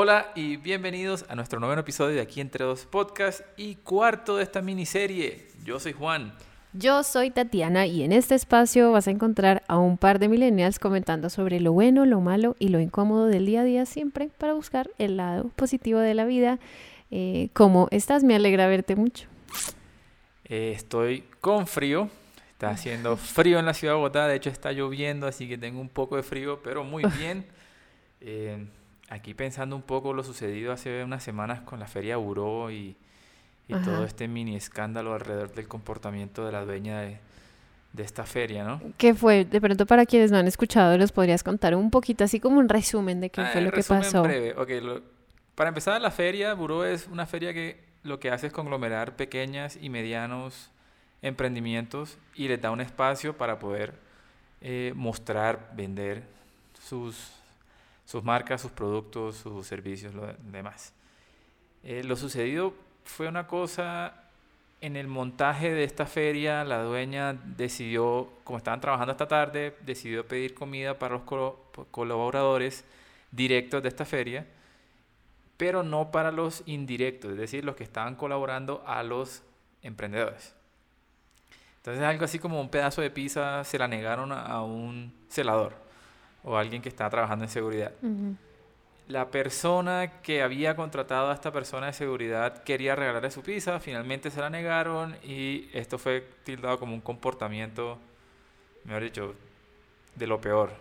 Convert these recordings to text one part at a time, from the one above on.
Hola y bienvenidos a nuestro noveno episodio de Aquí Entre Dos Podcast y cuarto de esta miniserie. Yo soy Juan. Yo soy Tatiana y en este espacio vas a encontrar a un par de millennials comentando sobre lo bueno, lo malo y lo incómodo del día a día siempre para buscar el lado positivo de la vida. Eh, ¿Cómo estás? Me alegra verte mucho. Eh, estoy con frío. Está haciendo frío en la ciudad de Bogotá. De hecho está lloviendo, así que tengo un poco de frío, pero muy bien. Eh, aquí pensando un poco lo sucedido hace unas semanas con la feria Buró y, y todo este mini escándalo alrededor del comportamiento de la dueña de, de esta feria, ¿no? ¿Qué fue? De pronto para quienes no han escuchado, ¿los podrías contar un poquito, así como un resumen de qué Ah, fue lo que pasó? breve. Ok, lo- para empezar, la feria Buró es una feria que lo que hace es conglomerar pequeñas y medianos emprendimientos y les da un espacio para poder eh, mostrar, vender sus, sus marcas, sus productos, sus servicios, lo de- demás. Eh, lo sucedido fue una cosa en el montaje de esta feria, la dueña decidió, como estaban trabajando esta tarde, decidió pedir comida para los colaboradores directos de esta feria, pero no para los indirectos, es decir, los que estaban colaborando a los emprendedores. Entonces algo así como un pedazo de pizza se la negaron a un celador o alguien que estaba trabajando en seguridad. La persona que había contratado a esta persona de seguridad quería regalarle su pizza, finalmente se la negaron y esto fue tildado como un comportamiento, mejor dicho, de lo peor.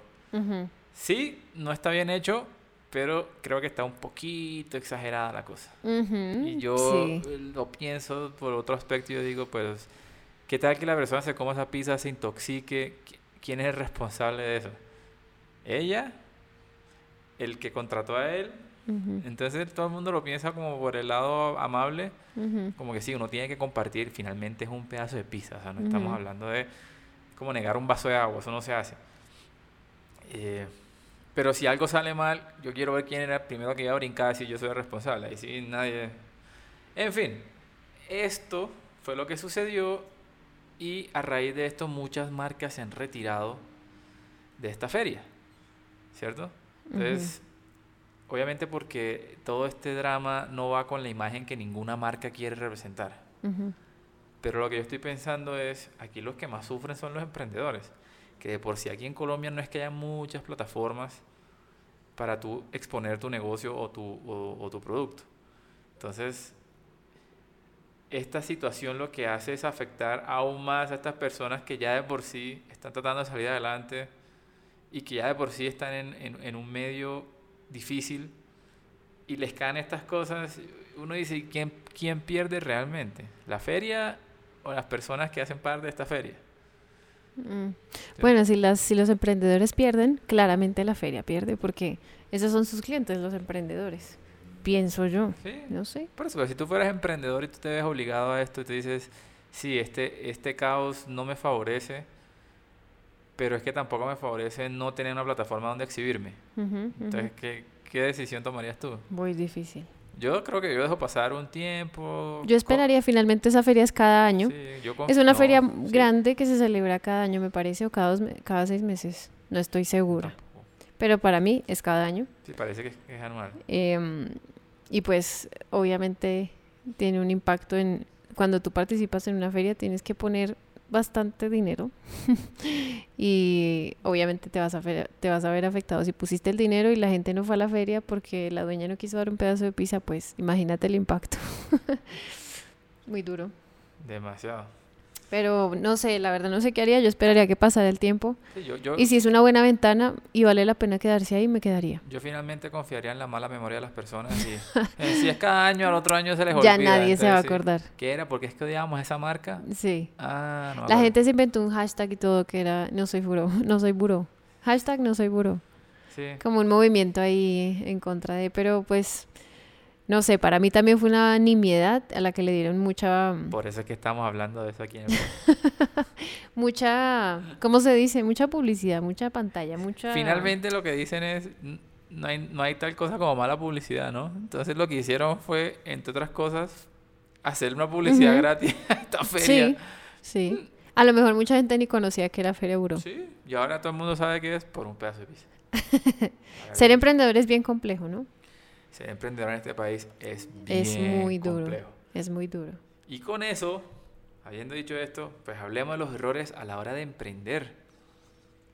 Sí, no está bien hecho, pero creo que está un poquito exagerada la cosa. Y yo Sí. lo pienso por otro aspecto, yo digo, pues, ¿qué tal que la persona se coma esa pizza, se intoxique? ¿Qui- ¿Quién es el responsable de eso? ¿Ella? ¿El que contrató a él? Entonces todo el mundo lo piensa como por el lado amable, como que sí, uno tiene que compartir, finalmente es un pedazo de pizza, o sea, no estamos hablando de como negar un vaso de agua, eso no se hace. Eh, pero si algo sale mal, yo quiero ver quién era el primero que iba a brincar si yo soy el responsable, y si nadie... En fin, esto fue lo que sucedió y a raíz de esto muchas marcas se han retirado de esta feria, ¿cierto? Entonces, obviamente porque todo este drama no va con la imagen que ninguna marca quiere representar. Pero lo que yo estoy pensando es, aquí los que más sufren son los emprendedores, que de por sí aquí en Colombia no es que haya muchas plataformas para tú exponer tu negocio o tu, o, o tu producto. Entonces, esta situación lo que hace es afectar aún más a estas personas que ya de por sí están tratando de salir adelante y que ya de por sí están en, en- en un medio difícil y les caen estas cosas, uno dice, ¿y ¿quién, quién pierde realmente? ¿La feria o las personas que hacen parte de esta feria? Mm. Bueno, si, las, si los emprendedores pierden, claramente la feria pierde porque esos son sus clientes, los emprendedores. Pienso yo. Sí. No sé. Por eso, si tú fueras emprendedor y tú te ves obligado a esto y te dices, sí, este, este caos no me favorece, pero es que tampoco me favorece no tener una plataforma donde exhibirme. Ujú, ujú. Entonces, ¿qué, qué decisión tomarías tú? Muy difícil. Yo creo que yo dejo pasar un tiempo. Yo esperaría, finalmente esa feria es cada año. Sí, yo Es una no, feria sí, grande que se celebra cada año, me parece, o cada, dos cada seis meses. No estoy segura. tampoco. Pero para mí es cada año. Sí, parece que es, es anual. Em, y pues obviamente tiene un impacto en cuando tú participas en una feria tienes que poner bastante dinero. Y obviamente te vas a te vas a ver afectado si pusiste el dinero y la gente no fue a la feria porque la dueña no quiso dar un pedazo de pizza pues imagínate el impacto. Muy duro. Demasiado. Pero no sé la verdad no sé qué haría yo esperaría que pasara el tiempo Sí, yo, yo, y si es una buena ventana y vale la pena quedarse ahí me quedaría yo finalmente confiaría en la mala memoria de las personas. Y, eh, si es cada año, al otro año se les ya olvida. nadie se va a entonces, acordar ¿Qué era? ¿Por qué es que odiábamos esa marca? sí Ah, no La gente se inventó un hashtag y todo que era no soy buró, no soy buró. Hashtag no soy buró. Sí. Como un movimiento ahí en contra de, pero pues, no sé, para mí también fue una nimiedad a la que le dieron mucha, Por eso es que estamos hablando de eso aquí en el mucha, ¿cómo se dice? Mucha publicidad, mucha pantalla, mucha... Finalmente lo que dicen es, "N- no hay, no hay tal cosa como mala publicidad, ¿no? Entonces lo que hicieron fue, entre otras cosas, hacer una publicidad gratis a esta feria. Sí, sí. A lo mejor mucha gente ni conocía que era Feria Buró. Sí, y ahora todo el mundo sabe que es por un pedazo de pizza. Ser emprendedor es bien complejo, ¿no? Ser emprendedor en este país es bien Es muy duro. complejo. Es muy duro. Y con eso, habiendo dicho esto, pues hablemos de los errores a la hora de emprender.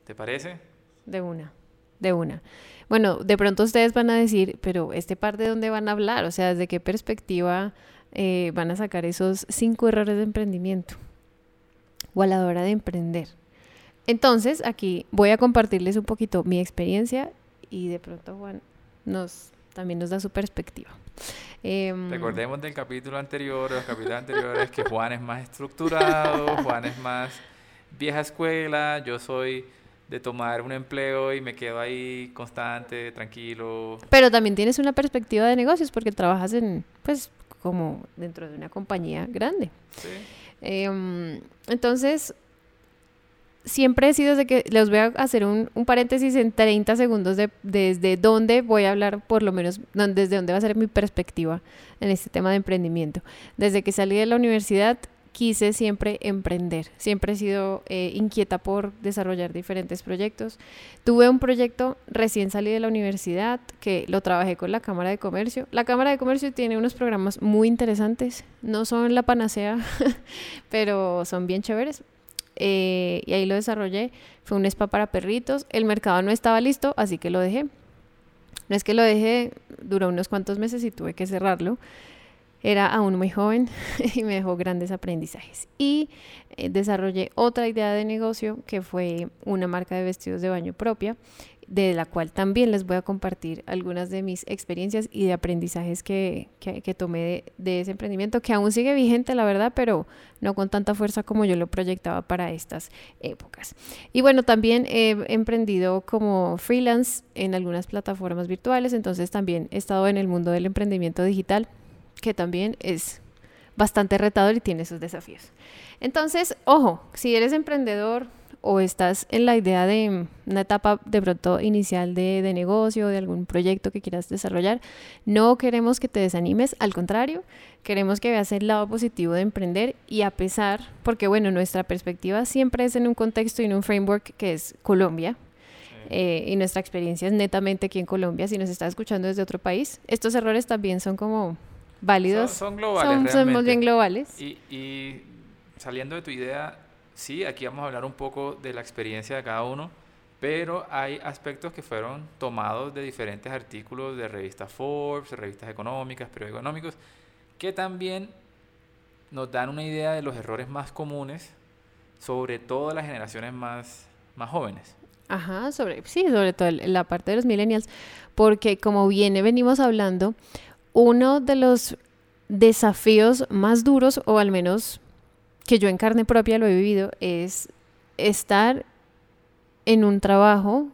¿Te parece? De una, de una. Bueno, de pronto ustedes van a decir, pero este par de dónde van a hablar, o sea, desde qué perspectiva eh, van a sacar esos cinco errores de emprendimiento o a la hora de emprender. Entonces, aquí voy a compartirles un poquito mi experiencia y de pronto Juan nos también nos da su perspectiva. Em, Recordemos del capítulo anterior, los capítulos anteriores, que Juan es más estructurado, Juan es más vieja escuela, yo soy de tomar un empleo y me quedo ahí constante, tranquilo. Pero también tienes una perspectiva de negocios porque trabajas en, pues, como dentro de una compañía grande. ¿sí? Em, entonces, siempre he sido de que les voy a hacer un, un paréntesis en 30 segundos de desde dónde voy a hablar, por lo menos desde dónde va a ser mi perspectiva en este tema de emprendimiento. Desde que salí de la universidad quise siempre emprender, siempre he sido eh, inquieta por desarrollar diferentes proyectos. Tuve un proyecto recién salí de la universidad que lo trabajé con la Cámara de Comercio. La Cámara de Comercio tiene unos programas muy interesantes, no son la panacea, pero son bien chéveres. Eh, y ahí lo desarrollé. Fue un spa para perritos. El mercado no estaba listo, así que lo dejé. No es que lo dejé, duró unos cuantos meses y tuve que cerrarlo. Era aún muy joven y me dejó grandes aprendizajes. Y eh, desarrollé otra idea de negocio que fue una marca de vestidos de baño propia, de la cual también les voy a compartir algunas de mis experiencias y de aprendizajes que, que- tomé de, de ese emprendimiento, que aún sigue vigente, la verdad, pero no con tanta fuerza como yo lo proyectaba para estas épocas. Y bueno, también he emprendido como freelance en algunas plataformas virtuales, entonces también he estado en el mundo del emprendimiento digital, que también es bastante retador y tiene sus desafíos. Entonces, ojo, si eres emprendedor o estás en la idea de una etapa de pronto inicial de, de negocio, de algún proyecto que quieras desarrollar, no queremos que te desanimes, al contrario, queremos que veas el lado positivo de emprender y a pesar, porque bueno, nuestra perspectiva siempre es en un contexto y en un framework que es Colombia, eh, y nuestra experiencia es netamente aquí en Colombia. Si nos está escuchando desde otro país, estos errores también son como válidos. Son, son globales. Son- somos realmente. bien globales. Y, y saliendo de tu idea, sí, aquí vamos a hablar un poco de la experiencia de cada uno, pero hay aspectos que fueron tomados de diferentes artículos de revistas Forbes, revistas económicas, periódicos económicos, que también nos dan una idea de los errores más comunes, sobre todo las generaciones más, más jóvenes. Ajá, sobre, sí, sobre todo la parte de los millennials, porque como viene venimos hablando, uno de los desafíos más duros, o al menos que yo en carne propia lo he vivido, es estar en un trabajo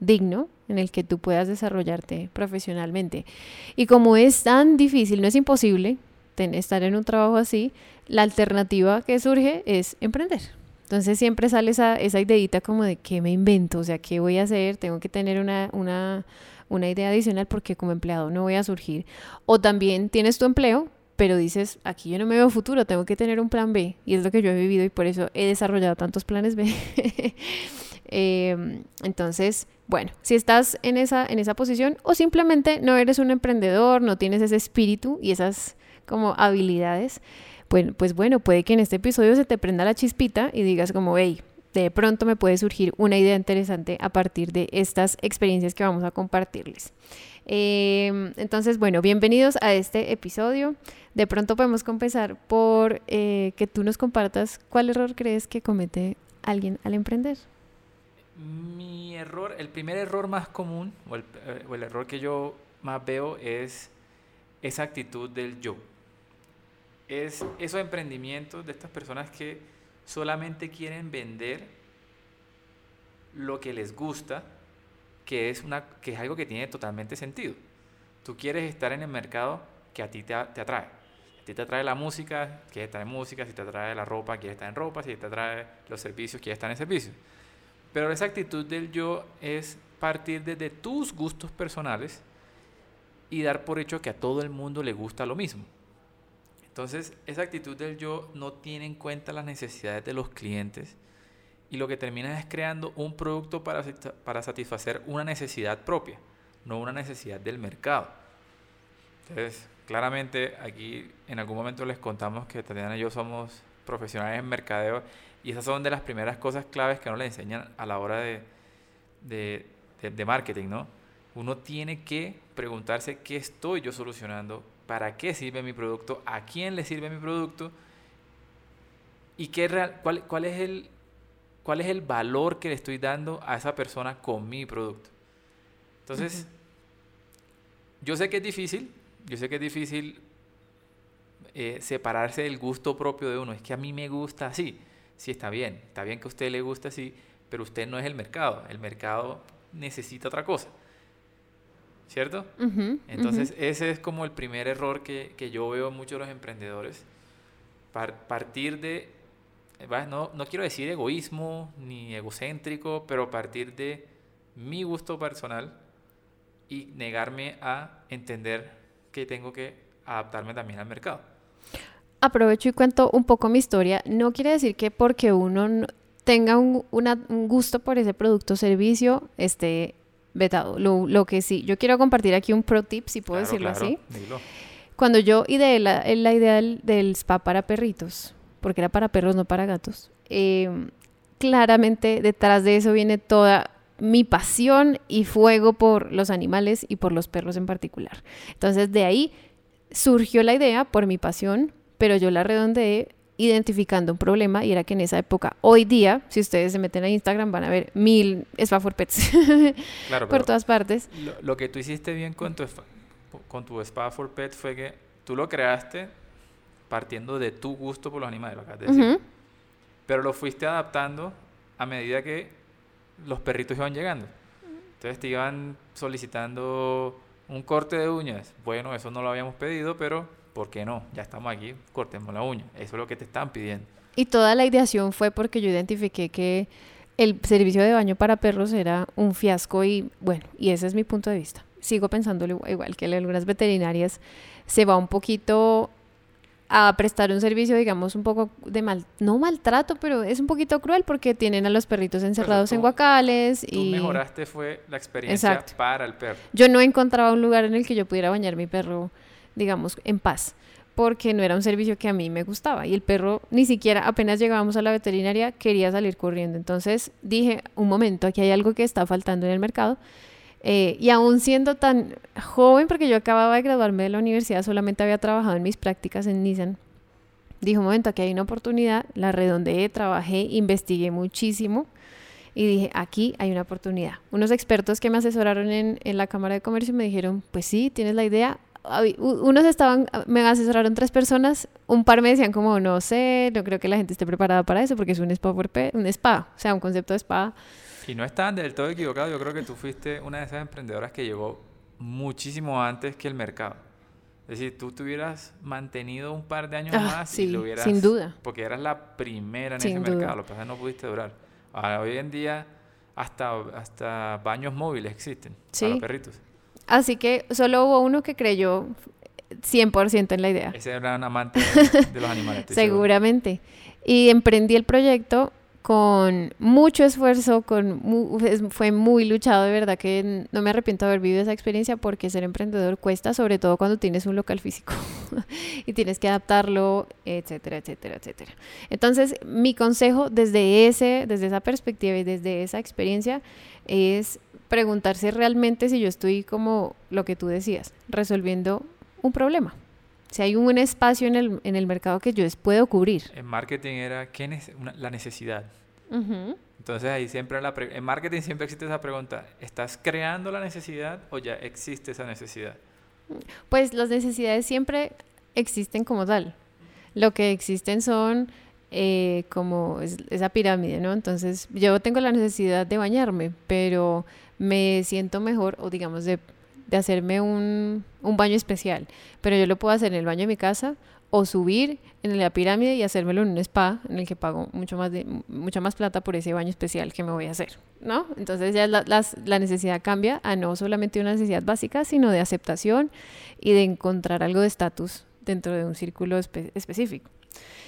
digno en el que tú puedas desarrollarte profesionalmente. Y como es tan difícil, no es imposible ten- estar en un trabajo así, la alternativa que surge es emprender. Entonces siempre sale esa, esa como de qué me invento, o sea, qué voy a hacer, tengo que tener una, una idea adicional porque como empleado no voy a surgir. O también tienes tu empleo, pero dices, aquí yo no me veo futuro, tengo que tener un plan B. Y es lo que yo he vivido y por eso he desarrollado tantos planes B. Eh, entonces, bueno, si estás en esa, en esa posición o simplemente no eres un emprendedor, no tienes ese espíritu y esas como habilidades, pues, pues bueno, puede que en este episodio se te prenda la chispita y digas como, hey, de pronto me puede surgir una idea interesante a partir de estas experiencias que vamos a compartirles. Eh, entonces, bueno, bienvenidos a este episodio. De pronto podemos comenzar por eh, que tú nos compartas cuál error crees que comete alguien al emprender. Mi error, el primer error más común, o el, eh, o el error que yo más veo es esa actitud del yo. Es esos emprendimientos de estas personas que solamente quieren vender lo que les gusta, que es, una, que es algo que tiene totalmente sentido. Tú quieres estar en el mercado que a ti te, te atrae. A ti te atrae la música, quieres estar en música, si te atrae la ropa, quieres estar en ropa, si te atrae los servicios, quieres estar en servicios. Pero esa actitud del yo es partir desde tus gustos personales y dar por hecho que a todo el mundo le gusta lo mismo. Entonces, esa actitud del yo no tiene en cuenta las necesidades de los clientes y lo que termina es creando un producto para, para satisfacer una necesidad propia, no una necesidad del mercado. Entonces, claramente aquí en algún momento les contamos que Tatiana y yo somos profesionales en mercadeo y esas son de las primeras cosas claves que nos le enseñan a la hora de, de, de marketing, ¿no? Uno tiene que preguntarse qué estoy yo solucionando, para qué sirve mi producto, a quién le sirve mi producto y qué real, cuál, cuál, es el, cuál es el valor que le estoy dando a esa persona con mi producto. Entonces, yo sé que es difícil, yo sé que es difícil eh, separarse del gusto propio de uno. Es que a mí me gusta así. Sí, está bien, está bien que a usted le guste así, pero usted no es el mercado. El mercado necesita otra cosa. ¿Cierto? Entonces, ese es como el primer error que, que yo veo en muchos de los emprendedores. partir de, no, no quiero decir egoísmo ni egocéntrico, pero partir de mi gusto personal y negarme a entender que tengo que adaptarme también al mercado. Aprovecho y cuento un poco mi historia. No quiere decir que porque uno tenga un, gusto por ese producto o servicio esté vetado. Lo, que sí, yo quiero compartir aquí un pro tip, si puedo decirlo así. Cuando yo ideé la, la idea del, spa para perritos, porque era para perros, no para gatos, eh, claramente detrás de eso viene toda mi pasión y fuego por los animales y por los perros en particular. Entonces de ahí surgió la idea por mi pasión, pero yo la redondeé identificando un problema y era que en esa época, hoy día, si ustedes se meten a Instagram van a ver mil spa for pets por todas partes. Lo, que tú hiciste bien con tu, con tu spa for pets fue que tú lo creaste partiendo de tu gusto por los animales, lo pero lo fuiste adaptando a medida que los perritos iban llegando. Entonces te iban solicitando un corte de uñas. Bueno, eso no lo habíamos pedido, pero ¿por qué no? Ya estamos aquí, cortemos la uña. Eso es lo que te están pidiendo. Y toda la ideación fue porque yo identifiqué que el servicio de baño para perros era un fiasco y bueno, y ese es mi punto de vista. Sigo pensándolo igual que algunas veterinarias se va un poquito a prestar un servicio, digamos, un poco de mal, no maltrato, pero es un poquito cruel porque tienen a los perritos encerrados en guacales y... mejoraste fue la experiencia para el perro. Yo no encontraba un lugar en el que yo pudiera bañar mi perro, digamos, en paz, porque no era un servicio que a mí me gustaba y el perro ni siquiera, apenas llegábamos a la veterinaria, quería salir corriendo. Entonces dije, un momento, aquí hay algo que está faltando en el mercado eh, y aún siendo tan joven, porque yo acababa de graduarme de la universidad, solamente había trabajado en mis prácticas en Nissan, dijo, un momento, aquí hay una oportunidad, la redondeé, trabajé, investigué muchísimo y dije, aquí hay una oportunidad. Unos expertos que me asesoraron en, en la Cámara de Comercio me dijeron, pues sí, tienes la idea. Unos estaban, me asesoraron tres personas, un par me decían como, no sé, no creo que la gente esté preparada para eso porque es un spa, un spa, o sea, un concepto de spa y no están del todo equivocado. Yo creo que tú fuiste una de esas emprendedoras que llegó muchísimo antes que el mercado. Es decir, tú te hubieras mantenido un par de años ah, más y lo hubieras... sin duda. Porque eras la primera en ese mercado. Lo que pasa es que no pudiste durar. hoy en día hasta, hasta baños móviles existen para los perritos. Así que solo hubo uno que creyó 100% en la idea. Ese era un amante de, los animales. Seguramente. Y emprendí el proyecto con mucho esfuerzo, con fue muy luchado, de verdad que no me arrepiento de haber vivido esa experiencia porque ser emprendedor cuesta, sobre todo cuando tienes un local físico y tienes que adaptarlo, etcétera, etcétera, etcétera. Entonces, mi consejo desde ese desde esa perspectiva y desde esa experiencia es preguntarse realmente si yo estoy como lo que tú decías, resolviendo un problema si hay un espacio en el, en el mercado que yo puedo cubrir. En marketing era ¿qué la necesidad. Entonces ahí siempre la en marketing siempre existe esa pregunta, ¿estás creando la necesidad o ya existe esa necesidad? Pues las necesidades siempre existen como tal. Lo que existen son eh, como esa pirámide, ¿no? Entonces yo tengo la necesidad de bañarme, pero me siento mejor o digamos de hacerme un, baño especial, pero yo lo puedo hacer en el baño de mi casa o subir en la pirámide y hacérmelo en un spa en el que pago mucho más de, mucha más plata por ese baño especial que me voy a hacer, ¿no? Entonces ya la necesidad cambia a no solamente una necesidad básica, sino de aceptación y de encontrar algo de estatus dentro de un círculo específico.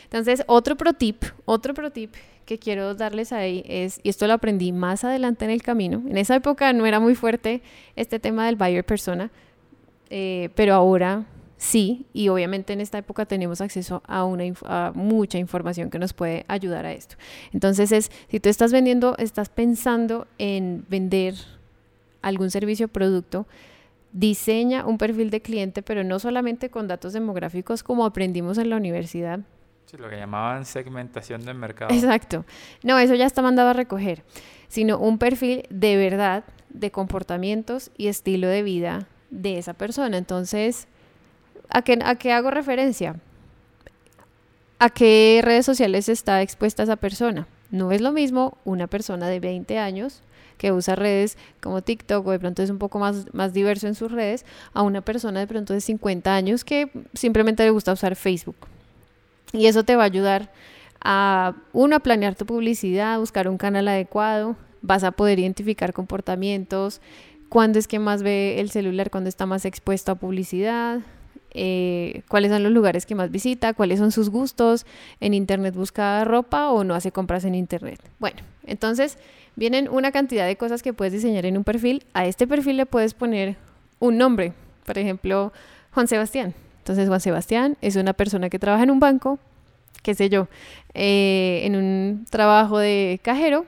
Entonces, otro pro tip, otro pro tip que quiero darles ahí es, y esto lo aprendí más adelante en el camino, en esa época no era muy fuerte este tema del buyer persona, eh, pero ahora sí, y obviamente en esta época tenemos acceso a, a mucha información que nos puede ayudar a esto. Entonces es, si tú estás vendiendo, estás pensando en vender algún servicio o producto, diseña un perfil de cliente, pero no solamente con datos demográficos como aprendimos en la universidad. Sí, lo que llamaban segmentación del mercado. Exacto. No, eso ya está mandado a recoger, sino un perfil de verdad de comportamientos y estilo de vida de esa persona. Entonces, ¿a qué, a qué hago referencia? ¿A qué redes sociales está expuesta esa persona? No es lo mismo una persona de 20 años que usa redes como TikTok o de pronto es un poco más, más diverso en sus redes, a una persona de pronto de 50 años que simplemente le gusta usar Facebook. Y eso te va a ayudar a, a planear tu publicidad, buscar un canal adecuado, vas a poder identificar comportamientos, cuándo es que más ve el celular, cuándo está más expuesto a publicidad, eh, cuáles son los lugares que más visita, cuáles son sus gustos, en internet busca ropa o no hace compras en internet. Bueno, entonces vienen una cantidad de cosas que puedes diseñar en un perfil. A este perfil le puedes poner un nombre, por ejemplo, Juan Sebastián. Entonces Juan Sebastián es una persona que trabaja en un banco, qué sé yo, eh, en un trabajo de cajero,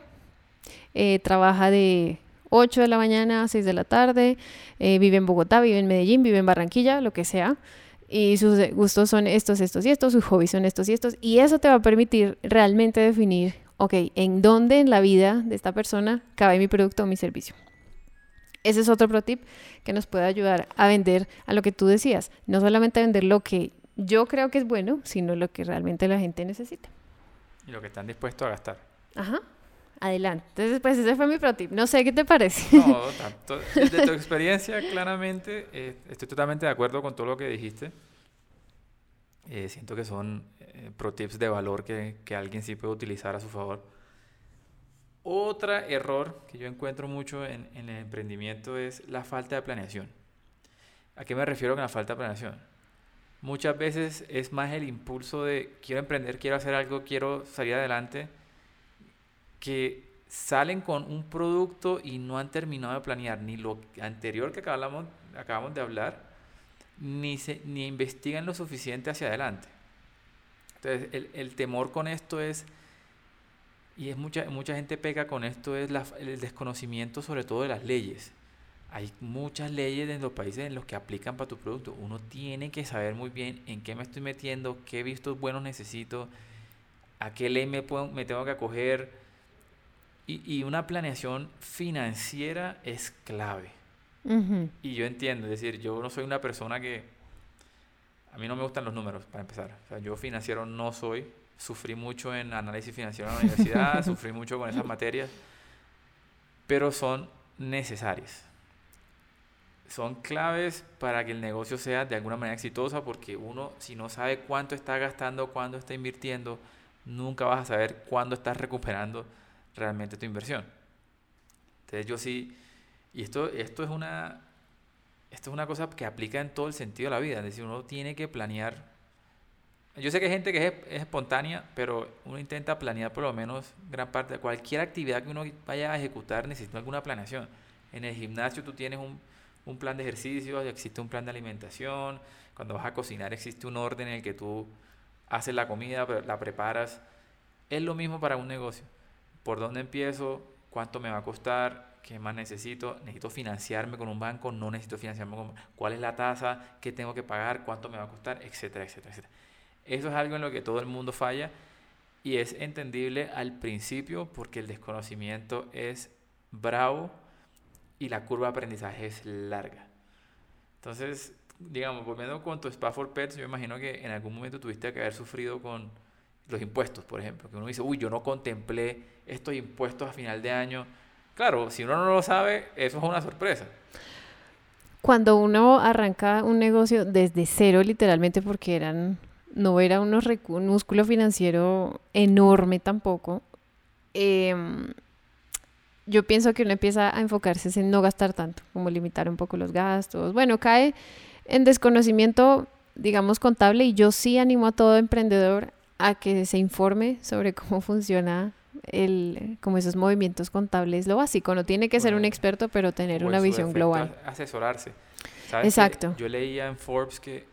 eh, trabaja de 8 de la mañana a 6 de la tarde, eh, vive en Bogotá, vive en Medellín, vive en Barranquilla, lo que sea. Y sus gustos son estos, estos y estos, sus hobbies son estos y estos. Y eso te va a permitir realmente definir, ok, en dónde en la vida de esta persona cabe mi producto o mi servicio. Ese es otro pro tip que nos puede ayudar a vender a lo que tú decías. No solamente a vender lo que yo creo que es bueno, sino lo que realmente la gente necesita. Y lo que están dispuestos a gastar. Ajá. Adelante. Entonces, pues ese fue mi pro tip. No sé qué te parece. No, tanto. Desde tu experiencia, claramente, eh, estoy totalmente de acuerdo con todo lo que dijiste. Eh, siento que son eh, pro tips de valor que, que, alguien sí puede utilizar a su favor. Otro error que yo encuentro mucho en, en, el emprendimiento es la falta de planeación. ¿A qué me refiero con la falta de planeación? Muchas veces es más el impulso de quiero emprender, quiero hacer algo, quiero salir adelante que salen con un producto y no han terminado de planear ni lo anterior que acabamos, acabamos de hablar, ni, se, ni investigan lo suficiente hacia adelante. Entonces, el, el temor con esto es, y es mucha, mucha gente pega con esto, es la, el desconocimiento sobre todo de las leyes. Hay muchas leyes en los países en los que aplican para tu producto. Uno tiene que saber muy bien en qué me estoy metiendo, qué vistos buenos necesito, a qué ley me, puedo, me tengo que acoger y, una planeación financiera es clave. Y yo entiendo, es decir, yo no soy una persona que... A mí no me gustan los números, para empezar. O sea, yo financiero no soy. Sufrí mucho en análisis financiero en la universidad, sufrí mucho con esas materias, pero son necesarias. Son claves para que el negocio sea de alguna manera exitosa, porque uno, si no sabe cuánto está gastando, cuándo está invirtiendo, nunca vas a saber cuándo estás recuperando realmente tu inversión. Entonces yo sí, y esto, esto, es una, esto es una cosa que aplica en todo el sentido de la vida, es decir, uno tiene que planear. Yo sé que hay gente que es, es espontánea, pero uno intenta planear por lo menos gran parte. De cualquier actividad que uno vaya a ejecutar necesita alguna planeación. En el gimnasio tú tienes un, un plan de ejercicio, existe un plan de alimentación, cuando vas a cocinar existe un orden en el que tú haces la comida, la preparas. Es lo mismo para un negocio. Por dónde empiezo, cuánto me va a costar, qué más necesito, necesito financiarme con un banco, no necesito financiarme con cuál es la tasa, qué tengo que pagar, cuánto me va a costar, etcétera, etcétera, etcétera. Eso es algo en lo que todo el mundo falla y es entendible al principio porque el desconocimiento es bravo y la curva de aprendizaje es larga. Entonces, digamos, volviendo con tu Spa for Pets, yo imagino que en algún momento tuviste que haber sufrido con los impuestos, por ejemplo, que uno dice, uy, yo no contemplé estos impuestos a final de año. Claro, si uno no lo sabe, eso es una sorpresa. Cuando uno arranca un negocio desde cero, literalmente, porque eran, no era unos un músculo financiero enorme tampoco, em, yo pienso que uno empieza a enfocarse en no gastar tanto, como limitar un poco los gastos. Bueno, cae en desconocimiento, digamos, contable y yo sí animo a todo emprendedor a que se informe sobre cómo funciona el, como esos movimientos contables, lo básico. No tiene que ser un experto, pero tener una visión global. Asesorarse. ¿Sabes que Exacto. Yo leía en Forbes que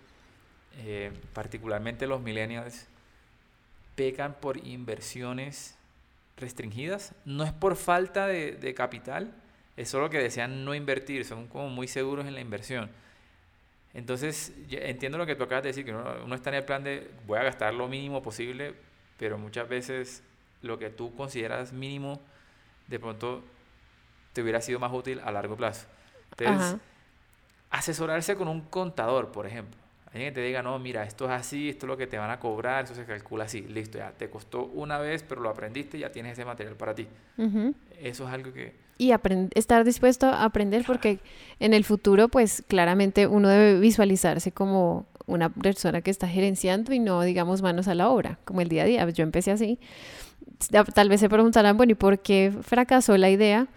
eh, particularmente los millennials pecan por inversiones restringidas. No es por falta de, de capital, es solo que desean no invertir, son como muy seguros en la inversión. Entonces, entiendo lo que tú acabas de decir, que uno, uno está en el plan de voy a gastar lo mínimo posible, pero muchas veces lo que tú consideras mínimo, de pronto te hubiera sido más útil a largo plazo. Entonces, Ajá. asesorarse con un contador, por ejemplo. Alguien que te diga, no, mira, esto es así, esto es lo que te van a cobrar, eso se calcula así, listo, ya te costó una vez, pero lo aprendiste, ya tienes ese material para ti. Ujú. Eso es algo que... Y estar dispuesto a aprender porque en el futuro, pues claramente uno debe visualizarse como una persona que está gerenciando y no, digamos, manos a la obra, como el día a día. Yo empecé así. Tal vez se preguntarán, bueno, ¿y por qué fracasó la idea?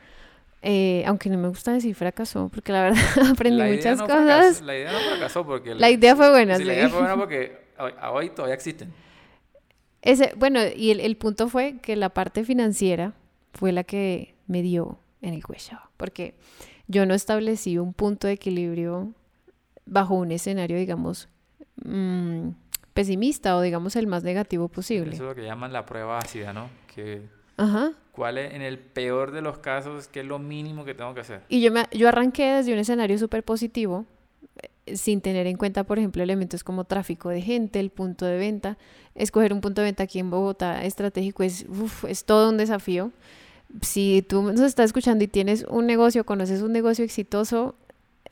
Eh, aunque no me gusta decir fracasó, porque la verdad aprendí la muchas no cosas. fracasó- la idea no fracasó porque... La idea fue buena, sí, la sí. idea fue buena porque hoy, hoy todavía existen. Ese, bueno, y el, el punto fue que la parte financiera fue la que me dio en el cuello, porque yo no establecí un punto de equilibrio bajo un escenario, digamos, mm, pesimista o digamos el más negativo posible. Eso es lo que llaman la prueba ácida, ¿no? Que Ajá. Cuál es, en el peor de los casos, qué es lo mínimo que tengo que hacer. Y yo, me, yo arranqué desde un escenario súper positivo, eh, sin tener en cuenta, por ejemplo, elementos como tráfico de gente, el punto de venta. Escoger un punto de venta aquí en Bogotá estratégico es, uf, es todo un desafío. Si tú nos estás escuchando y tienes un negocio, conoces un negocio exitoso,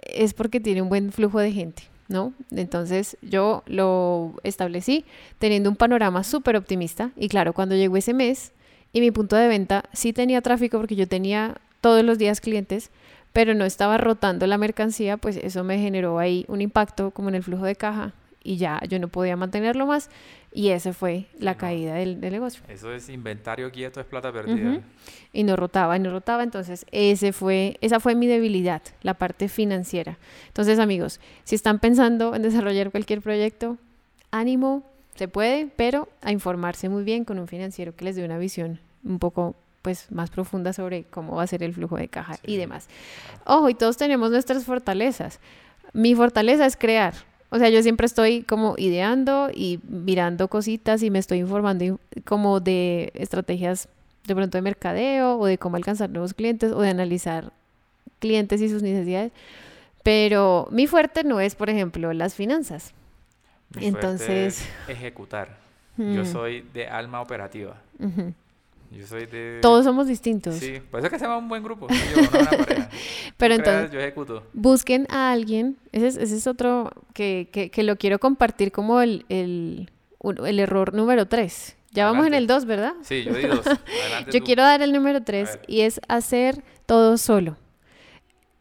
es porque tiene un buen flujo de gente, ¿no? Entonces yo lo establecí teniendo un panorama súper optimista y claro, cuando llegó ese mes y mi punto de venta sí tenía tráfico porque yo tenía todos los días clientes, pero no estaba rotando la mercancía, pues eso me generó ahí un impacto como en el flujo de caja y ya yo no podía mantenerlo más y esa fue la no. caída del, del negocio. Eso es inventario quieto, es plata perdida. Y no rotaba, y no rotaba, entonces ese fue, esa fue mi debilidad, la parte financiera. Entonces amigos, si están pensando en desarrollar cualquier proyecto, ánimo, se puede, pero a informarse muy bien con un financiero que les dé una visión un poco pues más profunda sobre cómo va a ser el flujo de caja y demás. Ojo, y todos tenemos nuestras fortalezas. Mi fortaleza es crear. O sea, yo siempre estoy como ideando y mirando cositas y me estoy informando como de estrategias de pronto de mercadeo o de cómo alcanzar nuevos clientes o de analizar clientes y sus necesidades. Pero mi fuerte no es, por ejemplo, las finanzas. Mi Entonces- es ejecutar. Yo soy de alma operativa. ujú. Yo soy de... Todos somos distintos. Sí, por eso es que se llama un buen grupo. soy yo, una buena pareja. Pero creas, entonces, yo ejecuto. busquen a alguien, ese es, ese es otro que, que, que lo quiero compartir como el, el, el error número tres. Ya vamos en el dos, ¿verdad? Sí, yo di dos. Adelante Yo tú. quiero dar el número tres ver. y es hacer todo solo.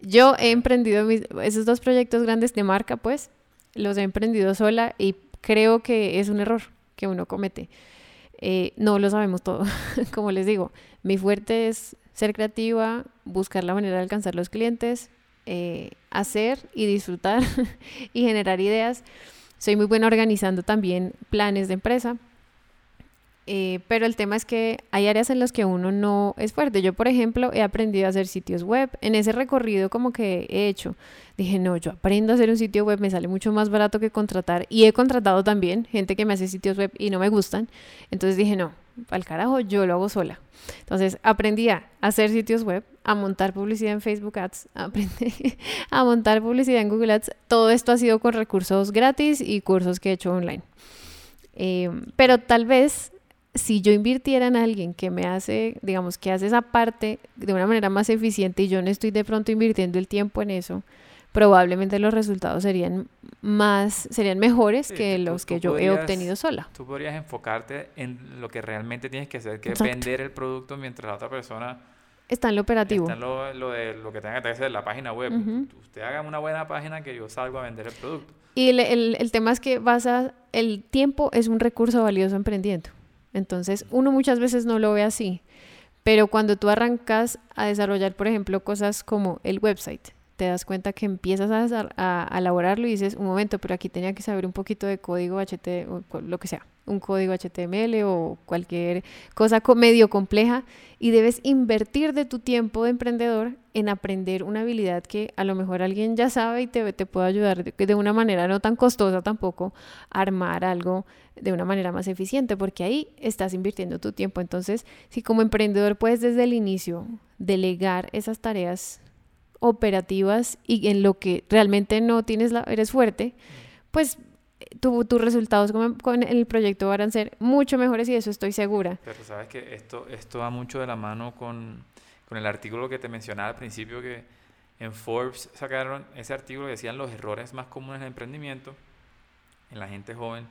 Yo he emprendido mis- esos dos proyectos grandes de marca, pues, los he emprendido sola y creo que es un error que uno comete. Eh, no lo sabemos todo, como les digo. Mi fuerte es ser creativa, buscar la manera de alcanzar los clientes, eh, hacer y disfrutar y generar ideas. Soy muy buena organizando también planes de empresa. Eh, pero el tema es que hay áreas en las que uno no es fuerte. Yo, por ejemplo, he aprendido a hacer sitios web. En ese recorrido como que he hecho, dije, no, yo aprendo a hacer un sitio web, me sale mucho más barato que contratar. Y he contratado también gente que me hace sitios web y no me gustan. Entonces dije, no, al carajo, yo lo hago sola. Entonces aprendí a hacer sitios web, a montar publicidad en Facebook Ads, aprendí a montar publicidad en Google Ads. Todo esto ha sido con recursos gratis y cursos que he hecho online. Eh, pero tal vez si yo invirtiera en alguien que me hace, digamos, que hace esa parte de una manera más eficiente y yo no estoy de pronto invirtiendo el tiempo en eso, probablemente los resultados serían más, serían mejores Sí, que tú- los que yo he obtenido sola. Tú podrías enfocarte en lo que realmente tienes que hacer, que es Exacto. vender el producto mientras la otra persona Está en lo operativo. está en lo, lo de lo que tenga que hacer, la página web. Ujú. Usted haga una buena página que yo salgo a vender el producto. Y el, el- el tema es que vas a, el tiempo es un recurso valioso emprendiendo. Entonces, uno muchas veces no lo ve así. Pero cuando tú arrancas a desarrollar, por ejemplo, cosas como el website, te das cuenta que empiezas a, a, a elaborarlo y dices, un momento, pero aquí tenía que saber un poquito de código HT o lo que sea. Un código HTML o cualquier cosa medio compleja y debes invertir de tu tiempo de emprendedor en aprender una habilidad que a lo mejor alguien ya sabe y te, te puede ayudar de, de una manera no tan costosa tampoco a armar algo de una manera más eficiente, porque ahí estás invirtiendo tu tiempo. Entonces, si como emprendedor puedes desde el inicio delegar esas tareas operativas y en lo que realmente no tienes la, eres fuerte, pues tus resultados con, con, el proyecto van a ser mucho mejores y de eso estoy segura. Pero sabes que esto, esto va mucho de la mano con, con el artículo que te mencionaba al principio, que en Forbes sacaron ese artículo que decían los errores más comunes en emprendimiento en la gente joven.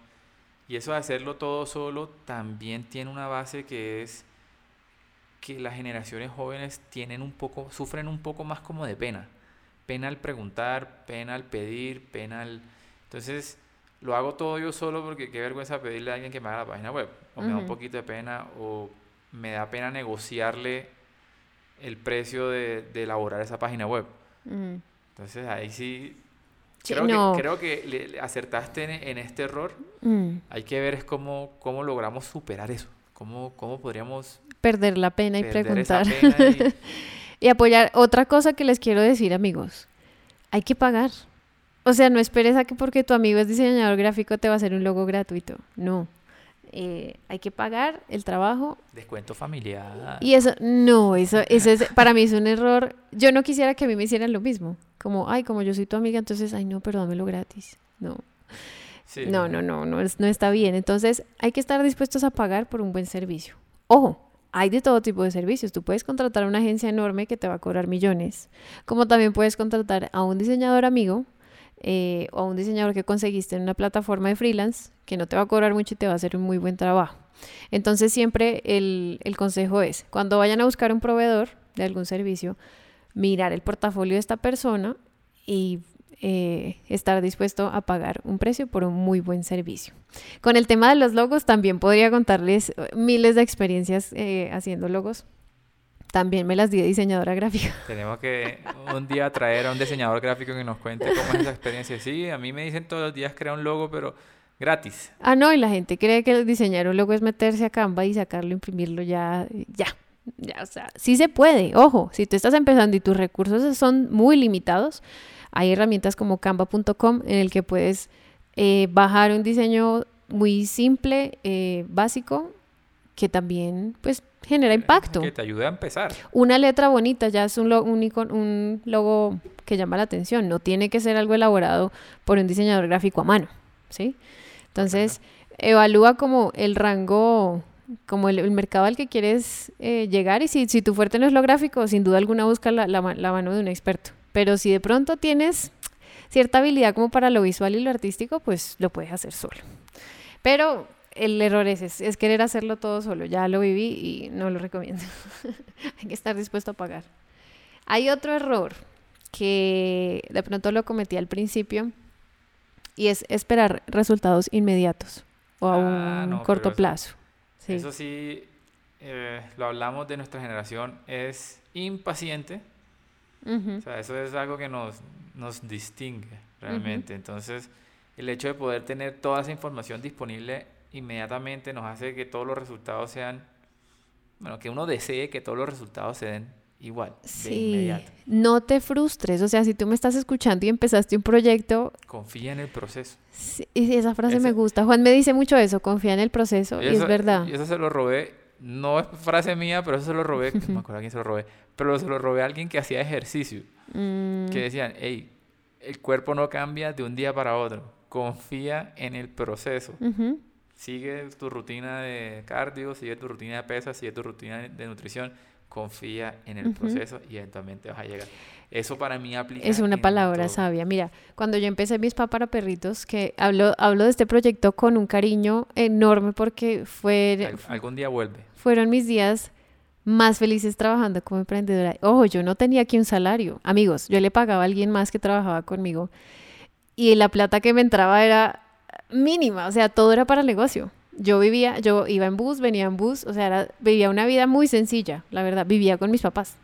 Y eso de hacerlo todo solo también tiene una base que es que las generaciones jóvenes tienen un poco, sufren un poco más como de pena. Pena al preguntar, pena al pedir, pena al... Entonces, lo hago todo yo solo porque qué vergüenza pedirle a alguien que me haga la página web. O me da un poquito de pena, o me da pena negociarle el precio de, elaborar esa página web. Entonces, ahí sí creo, que, creo que le, acertaste en, este error. Hay que ver es cómo, cómo logramos superar eso. Cómo, cómo podríamos... Perder la pena y preguntar. y... apoyar. Otra cosa que les quiero decir, amigos. Hay que pagar. O sea, no esperes a que porque tu amigo es diseñador gráfico te va a hacer un logo gratuito. No. Eh, hay que pagar el trabajo. Descuento familiar. Y eso, no, eso, eso es, para mí es un error. Yo no quisiera que a mí me hicieran lo mismo. Como, ay, como yo soy tu amiga, entonces, ay, no, pero dámelo gratis. No. No, no, no, no, no está bien. Entonces, hay que estar dispuestos a pagar por un buen servicio. Ojo, hay de todo tipo de servicios. Tú puedes contratar a una agencia enorme que te va a cobrar millones, como también puedes contratar a un diseñador amigo eh, o a un diseñador que conseguiste en una plataforma de freelance que no te va a cobrar mucho y te va a hacer un muy buen trabajo. Entonces siempre el, el consejo es, cuando vayan a buscar un proveedor de algún servicio, mirar el portafolio de esta persona y eh, estar dispuesto a pagar un precio por un muy buen servicio. Con el tema de los logos también podría contarles eh, miles de experiencias haciendo logos. También me las di de diseñadora gráfica. Tenemos que un día traer a un diseñador gráfico que nos cuente cómo es esa experiencia. Sí, a mí me dicen todos los días crear un logo, pero gratis. Ah, no, y la gente cree que diseñar un logo es meterse a Canva y sacarlo, imprimirlo ya, ya. Ya, o sea, sí se puede. Ojo, si tú estás empezando y tus recursos son muy limitados, hay herramientas como canva.com en el que puedes eh, bajar un diseño muy simple, eh, básico, que también pues genera impacto. Que te ayude a empezar. Una letra bonita ya es un, un logo que llama la atención. No tiene que ser algo elaborado por un diseñador gráfico a mano, ¿sí? Entonces, evalúa como el rango como el, mercado al que quieres eh, llegar y si, si tu fuerte no es lo gráfico, sin duda alguna busca la, la, mano de un experto. Pero si de pronto tienes cierta habilidad como para lo visual y lo artístico, pues lo puedes hacer solo. Pero el error es, es, es querer hacerlo todo solo. Ya lo viví y no lo recomiendo. Hay que estar dispuesto a pagar. Hay otro error que de pronto lo cometí al principio y es esperar resultados inmediatos o a ah, un corto plazo. Eso sí, eh, lo hablamos de nuestra generación, es impaciente. O sea, eso es algo que nos, nos distingue realmente. Entonces, el hecho de poder tener toda esa información disponible inmediatamente nos hace que todos los resultados sean, bueno, que uno desee que todos los resultados se den igual, sí. No te frustres, o sea, si tú me estás escuchando y empezaste un proyecto... Confía en el proceso. Sí, y esa frase me gusta. Juan me dice mucho eso, confía en el proceso, y, es verdad. Y eso se lo robé, no es frase mía, pero eso se lo robé, no me acuerdo a quién se lo robé, pero se lo robé a alguien que hacía ejercicio, mm. que decían, hey, el cuerpo no cambia de un día para otro, confía en el proceso. Sigue tu rutina de cardio, sigue tu rutina de pesas, sigue tu rutina de nutrición confía en el proceso y eventualmente vas a llegar. Eso para mí aplica. Es una palabra sabia. Mira, cuando yo empecé mis papá para perritos, que hablo, hablo de este proyecto con un cariño enorme porque fue... algún día vuelve. Fueron mis días más felices trabajando como emprendedora. Ojo, yo no tenía aquí un salario. Amigos, yo le pagaba a alguien más que trabajaba conmigo y la plata que me entraba era mínima, o sea, todo era para el negocio. Yo vivía, yo iba en bus, venía en bus, o sea, vivía una vida muy sencilla, la verdad, vivía con mis papás.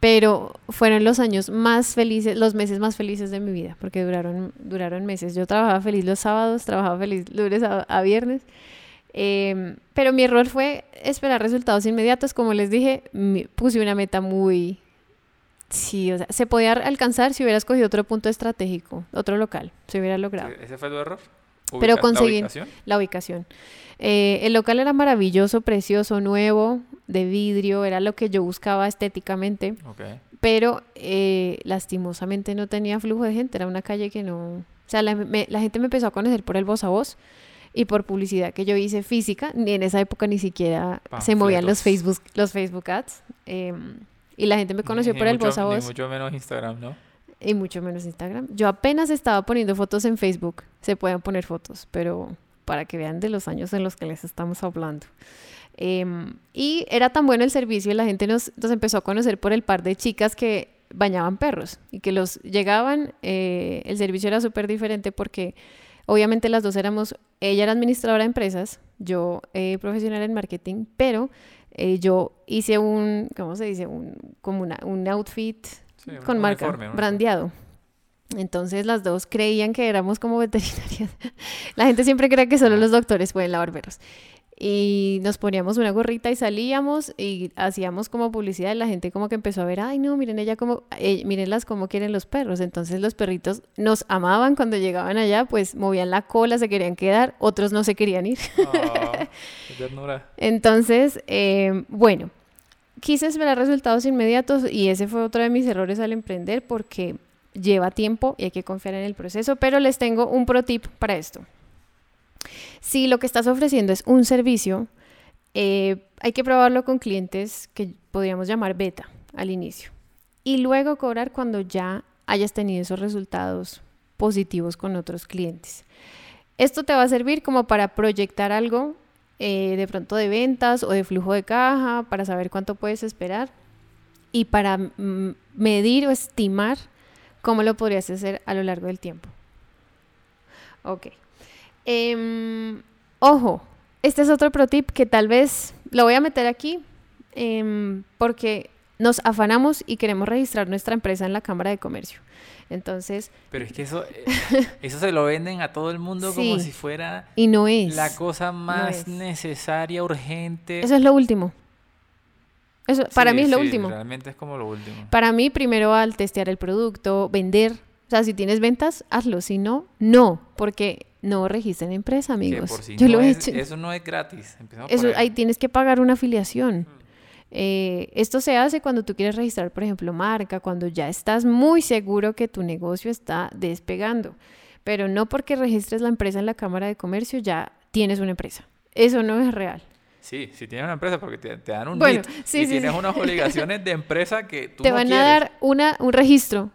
pero fueron los años más felices, los meses más felices de mi vida, porque duraron, duraron meses. Yo trabajaba feliz los sábados, trabajaba feliz lunes a, viernes, em, pero mi error fue esperar resultados inmediatos. Como les dije, puse una meta muy... Sí, o sea, se podía alcanzar si hubiera escogido otro punto estratégico, otro local, se hubiera logrado. ¿Ese fue tu error? pero conseguir la ubicación. Eh, el local era maravilloso, precioso, nuevo, de vidrio, era lo que yo buscaba estéticamente. Pero eh, lastimosamente no tenía flujo de gente, era una calle que no... O sea, la, gente me empezó a conocer por el voz a voz y por publicidad que yo hice física. Ni en esa época ni siquiera se movían los Facebook, los Facebook ads. Em, y la gente me conoció por el voz a voz. Ni mucho menos Instagram, ¿no? Y mucho menos Instagram. Yo apenas estaba poniendo fotos en Facebook. Se pueden poner fotos, pero para que vean de los años en los que les estamos hablando. Em, y era tan bueno el servicio y la gente nos, nos, empezó a conocer por el par de chicas que bañaban perros y que los llegaban. Eh, el servicio era súper diferente porque obviamente las dos éramos, ella era administradora de empresas, yo eh, profesional en marketing, pero eh, yo hice un, ¿cómo se dice? Un, como una, un outfit con marca, brandeado. Entonces las dos creían que éramos como veterinarias. La gente siempre cree que solo los doctores pueden lavar perros. Y nos poníamos una gorrita y salíamos y hacíamos como publicidad y la gente como que empezó a ver, ay no, miren ella como, eh, mírenlas como quieren los perros. Entonces los perritos nos amaban cuando llegaban allá, pues movían la cola, se querían quedar, otros no se querían ir. Entonces, eh, bueno, quise esperar resultados inmediatos y ese fue otro de mis errores al emprender porque lleva tiempo y hay que confiar en el proceso, pero les tengo un pro tip para esto. Si lo que estás ofreciendo es un servicio, eh, hay que probarlo con clientes que podríamos llamar beta al inicio y luego cobrar cuando ya hayas tenido esos resultados positivos con otros clientes. Esto te va a servir como para proyectar algo eh, de pronto de ventas o de flujo de caja para saber cuánto puedes esperar y para mm, medir o estimar cómo lo podrías hacer a lo largo del tiempo. Ok. Em, ojo, este es otro pro tip que tal vez lo voy a meter aquí em, porque nos afanamos y queremos registrar nuestra empresa en la Cámara de Comercio. Entonces... Pero es que eso, eh, eso se lo venden a todo el mundo como si fuera y no es, la cosa más necesaria, urgente. Eso es lo último. Eso, para mí es lo último. Realmente es como lo último. Para mí, primero al testear el producto, vender. O sea, si tienes ventas, hazlo. Si no, no. Porque no registren empresa, amigos. Yo lo he hecho. Eso no es gratis. Eso, ahí. tienes que pagar una afiliación. Mm. Eh, esto se hace cuando tú quieres registrar, por ejemplo, marca, cuando ya estás muy seguro que tu negocio está despegando. Pero no porque registres la empresa en la Cámara de Comercio ya tienes una empresa. Eso no es real. Sí, si tienes una empresa porque te, dan un bueno, y tienes unas obligaciones de empresa que tú te van a dar una, un registro,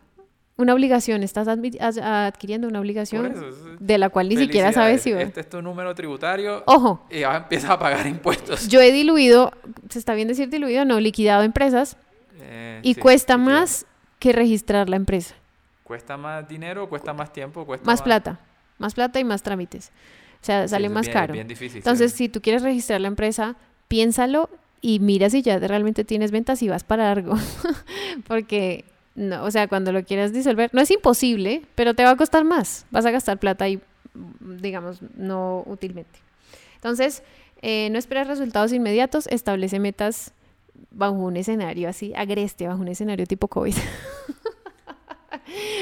una obligación. Estás adquiriendo una obligación de la cual ni siquiera sabes si... Este es tu número tributario. Ojo. Y ahora empiezas a pagar impuestos. Yo he diluido, se está bien decir diluido, no, liquidado empresas. Eh, y cuesta más que registrar la empresa. ¿Cuesta más dinero, cuesta más tiempo? Cuesta más, más... plata. Más plata y más trámites. O sea, sale más caro. Entonces, si tú quieres registrar la empresa, piénsalo y mira si ya realmente tienes ventas y vas para algo. Porque, no, o sea, cuando lo quieras disolver, no es imposible, pero te va a costar más. Vas a gastar plata y, digamos, no útilmente. Entonces, eh, no esperes resultados inmediatos, establece metas bajo un escenario así, agreste, bajo un escenario tipo COVID.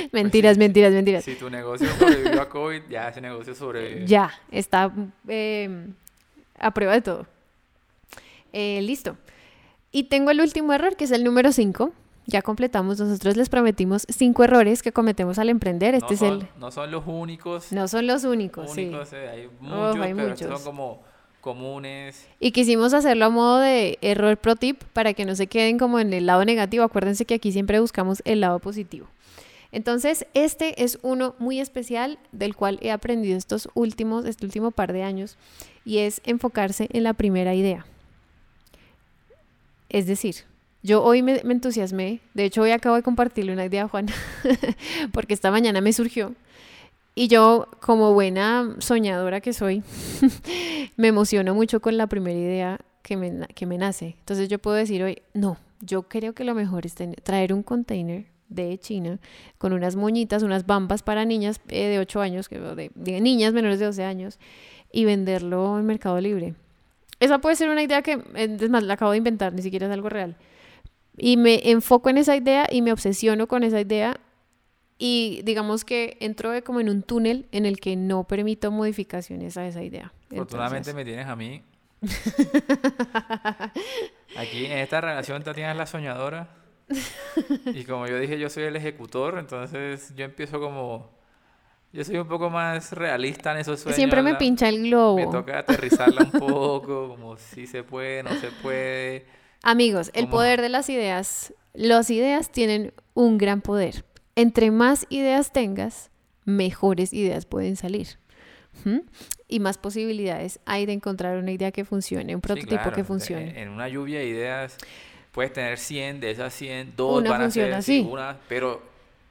Pues mentiras, mentiras, mentiras. Si tu negocio sobrevivió a COVID, ya ese negocio sobrevive. Ya, está em, a prueba de todo. Eh, listo. Y tengo el último error, que es el número 5. Ya completamos, nosotros les prometimos cinco errores que cometemos al emprender. Este no es el... No son los únicos. No son los únicos, sí. Eh, hay muchos, hay pero muchos. son como comunes. Y quisimos hacerlo a modo de error pro tip para que no se queden como en el lado negativo. Acuérdense que aquí siempre buscamos el lado positivo. Entonces, este es uno muy especial del cual he aprendido estos últimos, este último par de años, y es enfocarse en la primera idea. Es decir, yo hoy me, entusiasmé, de hecho hoy acabo de compartirle una idea a Juan, porque esta mañana me surgió, y yo, como buena soñadora que soy, me emociono mucho con la primera idea que me, que me nace. Entonces yo puedo decir hoy, no, Yo creo que lo mejor es traer un container de China con unas moñitas, unas bambas para niñas eh, de 8 años, de, de niñas menores de 12 años, y venderlo en Mercado Libre. Esa puede ser una idea que, eh, es más, la acabo de inventar, ni siquiera es algo real. Y me enfoco en esa idea y me obsesiono con esa idea y digamos que entro de como en un túnel en el que no permito modificaciones a esa idea. Afortunadamente Entonces, me tienes a mí. Aquí en esta relación Tatiana es la soñadora. Y como yo dije, yo soy el ejecutor, entonces yo empiezo como... Yo soy un poco más realista en esos sueños. siempre me la- pincha el globo. Me toca aterrizarla un poco, como si se puede, no se puede. Amigos, el poder de las ideas. Las ideas tienen un gran poder. Entre más ideas tengas, mejores ideas pueden salir. ¿Mm? Y más posibilidades hay de encontrar una idea que funcione, un Sí, prototipo claro, que funcione. En una lluvia de ideas puedes tener 100, de esas 100, dos Una van a ser sí, así. una, pero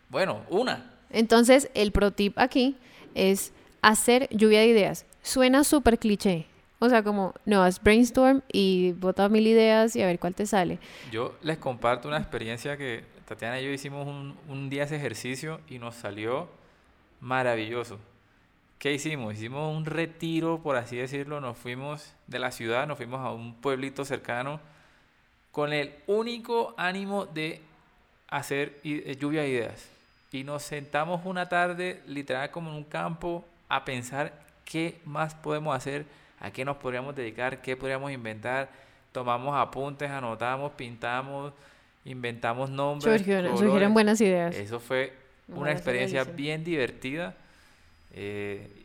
bueno, una. Entonces, el pro tip aquí es hacer lluvia de ideas. Suena súper cliché. O sea, como, no, haz brainstorm y bota mil ideas y a ver cuál te sale. Yo les comparto una experiencia que Tatiana y yo hicimos un, un día ese ejercicio y nos salió maravilloso. ¿Qué hicimos? Hicimos un retiro, por así decirlo. Nos fuimos de la ciudad, nos fuimos a un pueblito cercano con el único ánimo de hacer eh, lluvia de ideas. Y nos sentamos una tarde, literal como en un campo, a pensar qué más podemos hacer, a qué nos podríamos dedicar, qué podríamos inventar. Tomamos apuntes, anotamos, pintamos, inventamos nombres. Surgieron, surgieron buenas ideas. Eso fue una experiencia bien divertida. eh,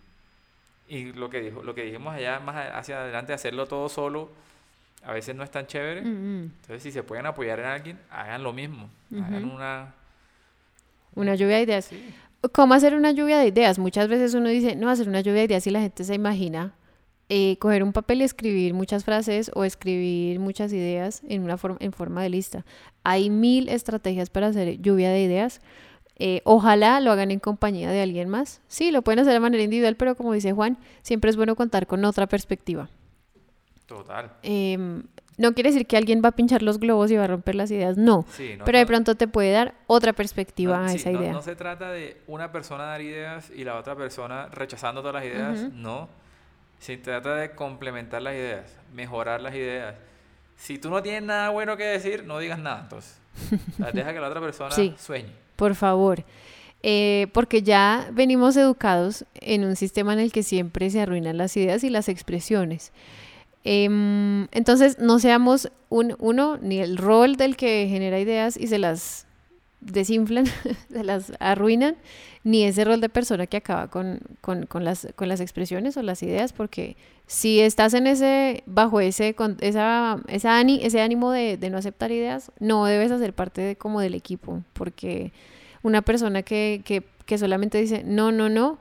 y lo que, dijo, lo que dijimos allá más hacia adelante, hacerlo todo solo, a veces no es tan chévere. Mm, mm. Entonces, si se pueden apoyar en alguien, hagan lo mismo. Hagan una... Una lluvia de ideas. Sí. ¿Cómo hacer una lluvia de ideas? Muchas veces uno dice, no, hacer una lluvia de ideas y la gente se imagina eh, coger un papel y escribir muchas frases o escribir muchas ideas en, una forma, en forma de lista. Hay mil estrategias para hacer lluvia de ideas. Eh, ojalá lo hagan en compañía de alguien más. Sí, lo pueden hacer de manera individual, pero como dice Juan, siempre es bueno contar con otra perspectiva. Total. Em, no quiere decir que alguien va a pinchar los globos y va a romper las ideas, no. Sí, no- pero de pronto te puede dar otra perspectiva no- a sí, esa idea. No se trata de una persona dar ideas y la otra persona rechazando todas las ideas. No. Se trata de complementar las ideas, mejorar las ideas. Si tú no tienes nada bueno que decir, no digas nada, entonces. O sea, deja que la otra persona Sí. sueñe. Por favor. Eh, porque ya venimos educados en un sistema en el que siempre se arruinan las ideas y las expresiones. Em, entonces, no seamos un, uno, ni el rol del que genera ideas y se las desinflan, se las arruinan, ni ese rol de persona que acaba con, con, con las, con las expresiones o las ideas, porque si estás en ese, bajo ese, con, esa, esa ese ánimo de, de no aceptar ideas, no debes hacer parte de, como del equipo, porque una persona que, que, que solamente dice no, no, no,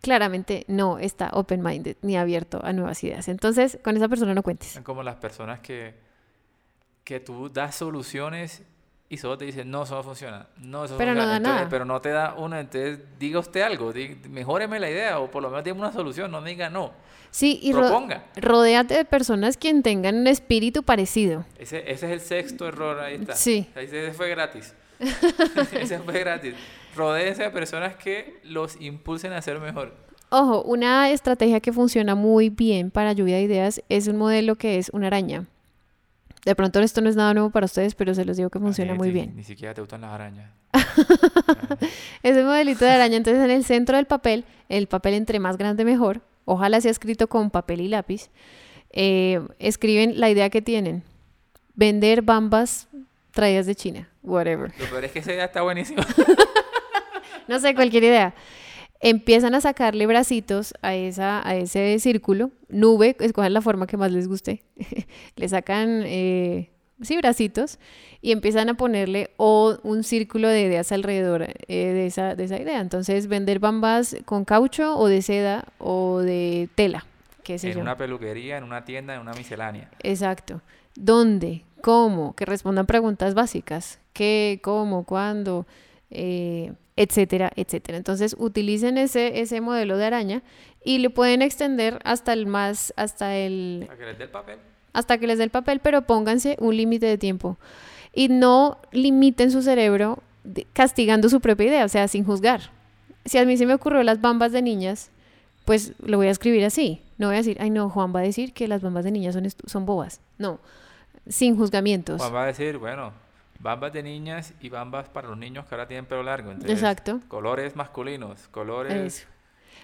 claramente no está open-minded ni abierto a nuevas ideas. Entonces, con esa persona no cuentes. Son como las personas que, que tú das soluciones y solo te dicen, no, eso no funciona. No, eso Pero no funciona". da Entonces, nada. Pero no te da una, entonces diga usted algo, di- mejóreme la idea o por lo menos dígame una solución, no me diga no. Sí, y ro- Proponga. rodéate de personas quien tengan un espíritu parecido. Ese, ese es el sexto error, ahí está. Sí. Ese fue gratis. ese fue gratis. Rodéense de personas que los impulsen a ser mejor. Ojo, una estrategia que funciona muy bien para lluvia de ideas es un modelo que es una araña. De pronto esto no es nada nuevo para ustedes, pero se los digo que funciona Ah, muy sí, bien. Ni siquiera te gustan las arañas. Ese modelito de araña, entonces en el centro del papel, el papel entre más grande mejor, ojalá sea escrito con papel y lápiz, eh, escriben la idea que tienen. Vender bambas traídas de China, whatever. Lo peor es que esa idea está buenísima. No sé, cualquier idea. Empiezan a sacarle bracitos a, esa, a ese círculo, nube, escojan la forma que más les guste. Le sacan, eh, sí, bracitos y empiezan a ponerle o un círculo de ideas alrededor eh, de, esa, de esa idea. Entonces, vender bambas con caucho o de seda o de tela, qué sé en yo. una peluquería, en una tienda, en una miscelánea. Exacto. ¿Dónde? ¿Cómo? Que respondan preguntas básicas. ¿Qué? ¿Cómo? ¿Cuándo? Eh, etcétera, etcétera. Entonces utilicen ese, ese modelo de araña y lo pueden extender hasta el más, hasta el, Para que les dé el papel. hasta que les dé el papel, pero pónganse un límite de tiempo. y no limiten su cerebro castigando su propia idea, o sea, sin juzgar. Si a mí se me ocurrió las bambas de niñas, pues lo voy a escribir así. No voy a decir, ay no, Juan va a decir que las bambas de niñas son, son bobas. No, sin juzgamientos. Juan va a decir, bueno, bambas de niñas y bambas para los niños que ahora tienen pelo largo. Exacto. Colores masculinos, colores...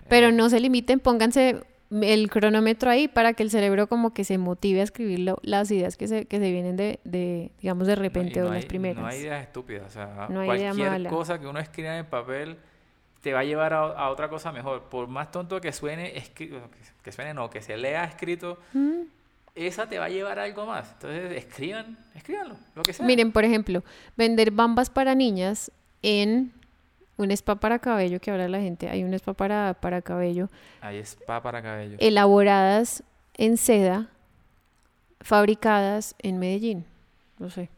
Pero no se limiten, pónganse el cronómetro ahí para que el cerebro como que se motive a escribir las ideas que se, que se vienen de, digamos, de repente o las primeras. No hay ideas estúpidas, o sea, cualquier cosa que uno escriba en papel te va a llevar a, otra cosa mejor. Por más tonto que suene, que suene no, que se lea escrito, mm. Esa te va a llevar a algo más. Entonces, escriban, escríbanlo, lo que sea. Miren, por ejemplo, vender bambas para niñas en un spa para cabello que ahora la gente, hay un spa para, para cabello. Hay spa para cabello. Elaboradas en seda, fabricadas en Medellín. No sé.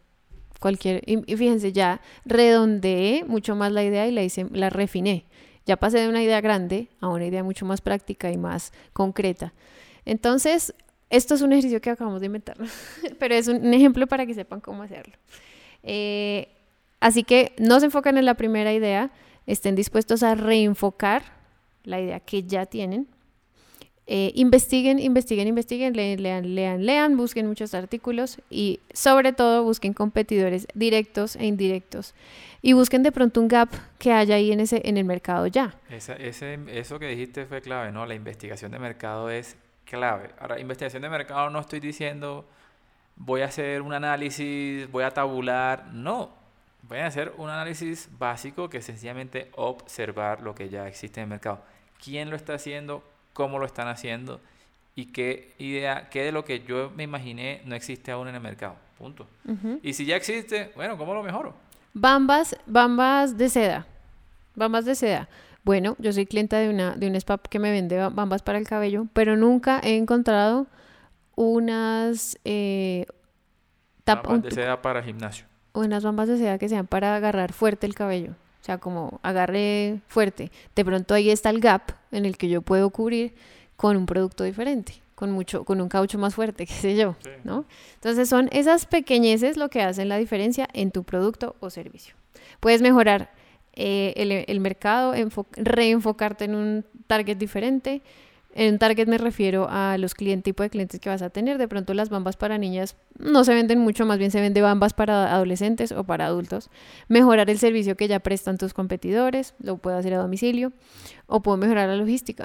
Cualquier, y, fíjense, ya redondeé mucho más la idea y la hice, la refiné. Ya pasé de una idea grande a una idea mucho más práctica y más concreta. Entonces, esto es un ejercicio que acabamos de inventar, pero es un, ejemplo para que sepan cómo hacerlo. Eh, así que no se enfocan en la primera idea, estén dispuestos a reenfocar la idea que ya tienen. Eh, investiguen, investiguen, investiguen, lean, lean, lean, lean, busquen muchos artículos y sobre todo busquen competidores directos e indirectos y busquen de pronto un gap que haya ahí en, ese, en el mercado ya. ese, eso que dijiste fue clave, ¿no? La investigación de mercado es clave. Ahora, investigación de mercado no estoy diciendo voy a hacer un análisis, voy a tabular, no, voy a hacer un análisis básico que es sencillamente observar lo que ya existe en el mercado. ¿Quién lo está haciendo? ¿Cómo lo están haciendo? Y qué idea, qué de lo que yo me imaginé no existe aún en el mercado. Punto. Y si ya existe, bueno, ¿cómo lo mejoro? Bambas, bambas de seda. Bambas de seda. Bueno, yo soy clienta de una de un spa que me vende bambas para el cabello, pero nunca he encontrado unas eh, bambas de seda para gimnasio unas bambas de seda que sean para agarrar fuerte el cabello. O sea, como agarre fuerte. De pronto ahí está el gap en el que yo puedo cubrir con un producto diferente, con mucho, con un caucho más fuerte, qué sé yo, ¿no? Entonces son esas pequeñeces lo que hacen la diferencia en tu producto o servicio. Puedes mejorar eh, el, mercado, reenfocarte en un target diferente, en target me refiero a los clientes, tipo de clientes que vas a tener. De pronto las bambas para niñas no se venden mucho, más bien se vende bambas para adolescentes o para adultos. Mejorar el servicio que ya prestan tus competidores, lo puedo hacer a domicilio. O puedo mejorar la logística.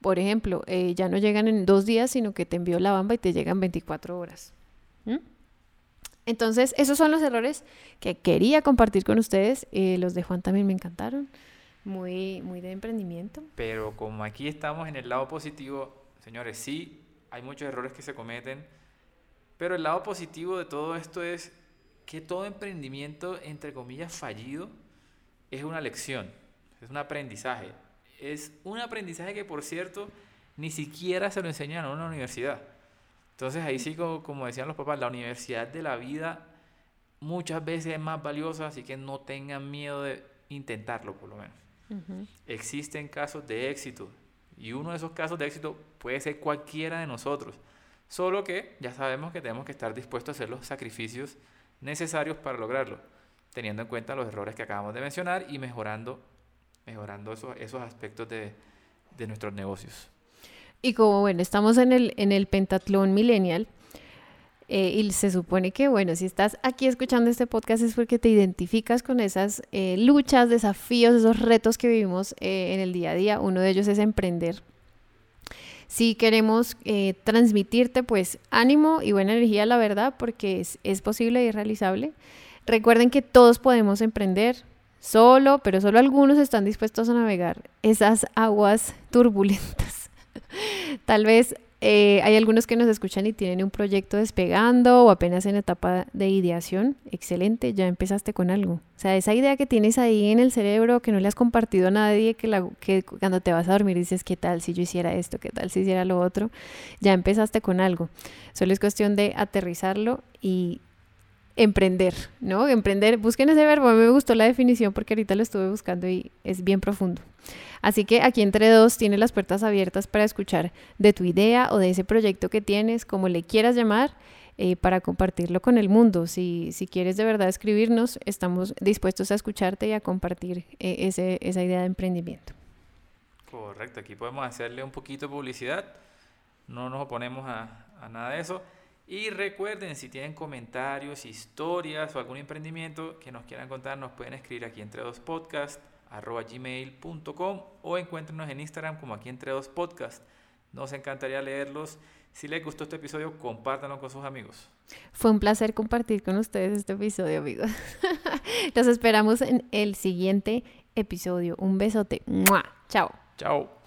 Por ejemplo, eh, ya no llegan en dos días, sino que te envío la bamba y te llegan 24 horas. ¿Mm? Entonces, esos son los errores que quería compartir con ustedes. Eh, los de Juan también me encantaron muy, muy de emprendimiento. Pero como aquí estamos en el lado positivo, señores, sí, hay muchos errores que se cometen, pero el lado positivo de todo esto es que todo emprendimiento, entre comillas, fallido, es una lección, es un aprendizaje. Es un aprendizaje que, por cierto, ni siquiera se lo enseñan en una universidad. Entonces ahí sí, como, como decían los papás, la universidad de la vida muchas veces es más valiosa, así que no tengan miedo de intentarlo por lo menos. Existen casos de éxito y uno de esos casos de éxito puede ser cualquiera de nosotros. Solo que ya sabemos que tenemos que estar dispuestos a hacer los sacrificios necesarios para lograrlo, teniendo en cuenta los errores que acabamos de mencionar y mejorando, mejorando esos, esos aspectos de, de nuestros negocios. Y como bueno, estamos en el, en el pentatlón millennial, eh, y se supone que, bueno, si estás aquí escuchando este podcast es porque te identificas con esas eh, luchas, desafíos, esos retos que vivimos eh, en el día a día. Uno de ellos es emprender. Si queremos transmitirte, pues ánimo y buena energía, la verdad, porque es, es posible y es realizable. Recuerden que todos podemos emprender, solo, pero solo algunos están dispuestos a navegar esas aguas turbulentas. Tal vez eh, hay algunos que nos escuchan y tienen un proyecto despegando o apenas en etapa de ideación. Excelente, ya empezaste con algo. O sea, esa idea que tienes ahí en el cerebro, que no le has compartido a nadie, que, la, que cuando te vas a dormir dices, ¿qué tal si yo hiciera esto? ¿Qué tal si hiciera lo otro? Ya empezaste con algo. Solo es cuestión de aterrizarlo y emprender, ¿no? Emprender, busquen ese verbo, a mí me gustó la definición porque ahorita lo estuve buscando y es bien profundo. Así que aquí entre dos tiene las puertas abiertas para escuchar de tu idea o de ese proyecto que tienes, como le quieras llamar, eh, para compartirlo con el mundo. Si, si quieres de verdad escribirnos, estamos dispuestos a escucharte y a compartir eh, esa idea de emprendimiento. Correcto, aquí podemos hacerle un poquito de publicidad, no nos oponemos a, a nada de eso. Y recuerden, si tienen comentarios, historias o algún emprendimiento que nos quieran contar, nos pueden escribir aquí entre dos podcasts arroba gmail.com o encuéntrenos en Instagram como aquí entre dos podcasts. Nos encantaría leerlos. Si les gustó este episodio, compártanlo con sus amigos. Fue un placer compartir con ustedes este episodio, amigos. Los esperamos en el siguiente episodio. Un besote. Chao. Chao.